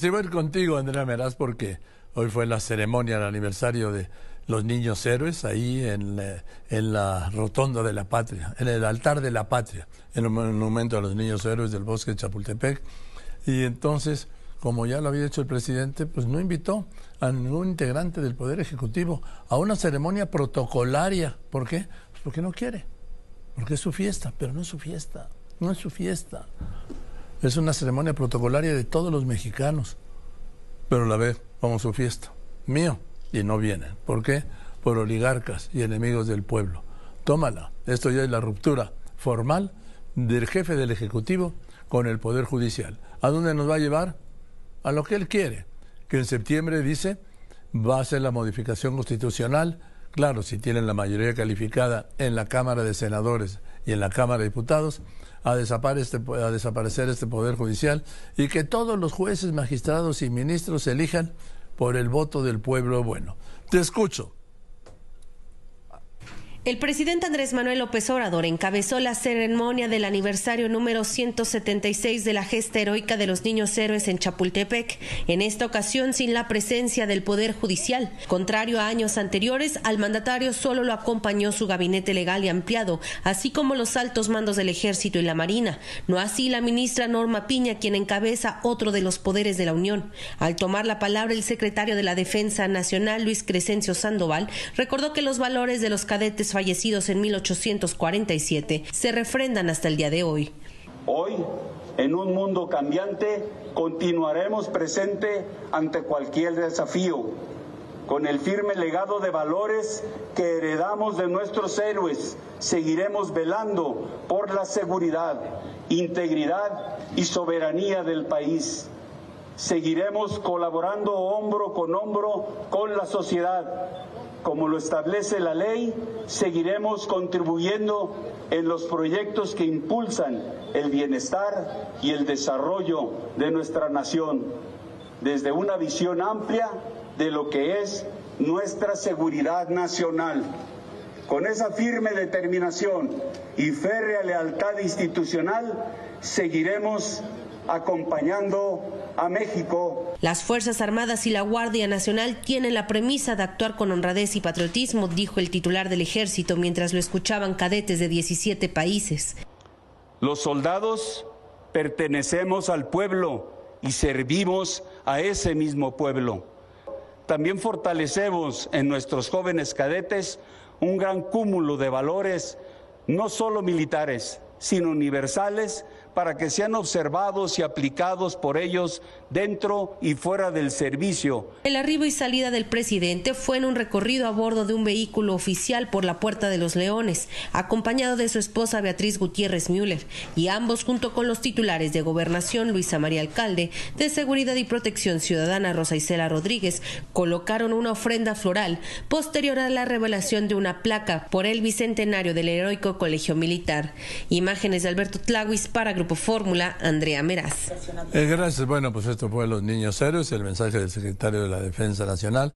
Sí, voy a ir contigo, Andrea Meraz, porque hoy fue la ceremonia, el aniversario de los niños héroes, ahí en, la- en la rotonda de la patria, en el altar de la patria, en el monumento a los niños héroes del bosque de Chapultepec. Y entonces, como ya lo había hecho el presidente, pues no invitó a ningún integrante del Poder Ejecutivo a una ceremonia protocolaria. ¿Por qué? Pues porque no quiere, porque es su fiesta, pero no es su fiesta, no es su fiesta. Es una ceremonia protocolaria de todos los mexicanos. Pero la ve como su fiesta. Mío. Y no vienen. ¿Por qué? Por oligarcas y enemigos del pueblo. Tómala. Esto ya es la ruptura formal del jefe del Ejecutivo con el Poder Judicial. ¿A dónde nos va a llevar? A lo que él quiere. Que en septiembre dice va a ser la modificación constitucional. Claro, si tienen la mayoría calificada en la Cámara de Senadores y en la Cámara de Diputados, a, desapare- a desaparecer este Poder Judicial y que todos los jueces, magistrados y ministros se elijan por el voto del pueblo bueno. Te escucho. El presidente Andrés Manuel López Obrador encabezó la ceremonia del aniversario número 176 de la gesta heroica de los niños héroes en Chapultepec, en esta ocasión sin la presencia del Poder Judicial. Contrario a años anteriores, al mandatario solo lo acompañó su gabinete legal y ampliado, así como los altos mandos del Ejército y la Marina. No así la ministra Norma Piña, quien encabeza otro de los poderes de la Unión. Al tomar la palabra, el secretario de la Defensa Nacional, Luis Crescencio Sandoval, recordó que los valores de los cadetes fallecidos en 1847 se refrendan hasta el día de hoy. Hoy, en un mundo cambiante, continuaremos presente ante cualquier desafío, con el firme legado de valores que heredamos de nuestros héroes. Seguiremos velando por la seguridad, integridad y soberanía del país. Seguiremos colaborando hombro con hombro con la sociedad. Como lo establece la ley, seguiremos contribuyendo en los proyectos que impulsan el bienestar y el desarrollo de nuestra nación, desde una visión amplia de lo que es nuestra seguridad nacional. Con esa firme determinación y férrea lealtad institucional, seguiremos acompañando a México Las Fuerzas Armadas y la Guardia Nacional tienen la premisa de actuar con honradez y patriotismo, dijo el titular del ejército mientras lo escuchaban cadetes de 17 países. Los soldados pertenecemos al pueblo y servimos a ese mismo pueblo. También fortalecemos en nuestros jóvenes cadetes un gran cúmulo de valores, no solo militares, sino universales, para que sean observados y aplicados por ellos dentro y fuera del servicio El arribo y salida del presidente fue en un recorrido a bordo de un vehículo oficial por la Puerta de los Leones, acompañado de su esposa Beatriz Gutiérrez Müller, y ambos junto con los titulares de Gobernación Luisa María Alcalde, de Seguridad y Protección Ciudadana Rosa Isela Rodríguez, colocaron una ofrenda floral posterior a la revelación de una placa por el bicentenario del heroico Colegio Militar. Imágenes de Alberto Tlahuis para Grupo Fórmula, Andrea Meraz. Eh, gracias. Bueno, pues esto fue Los Niños Héroes, el mensaje del secretario de la Defensa Nacional.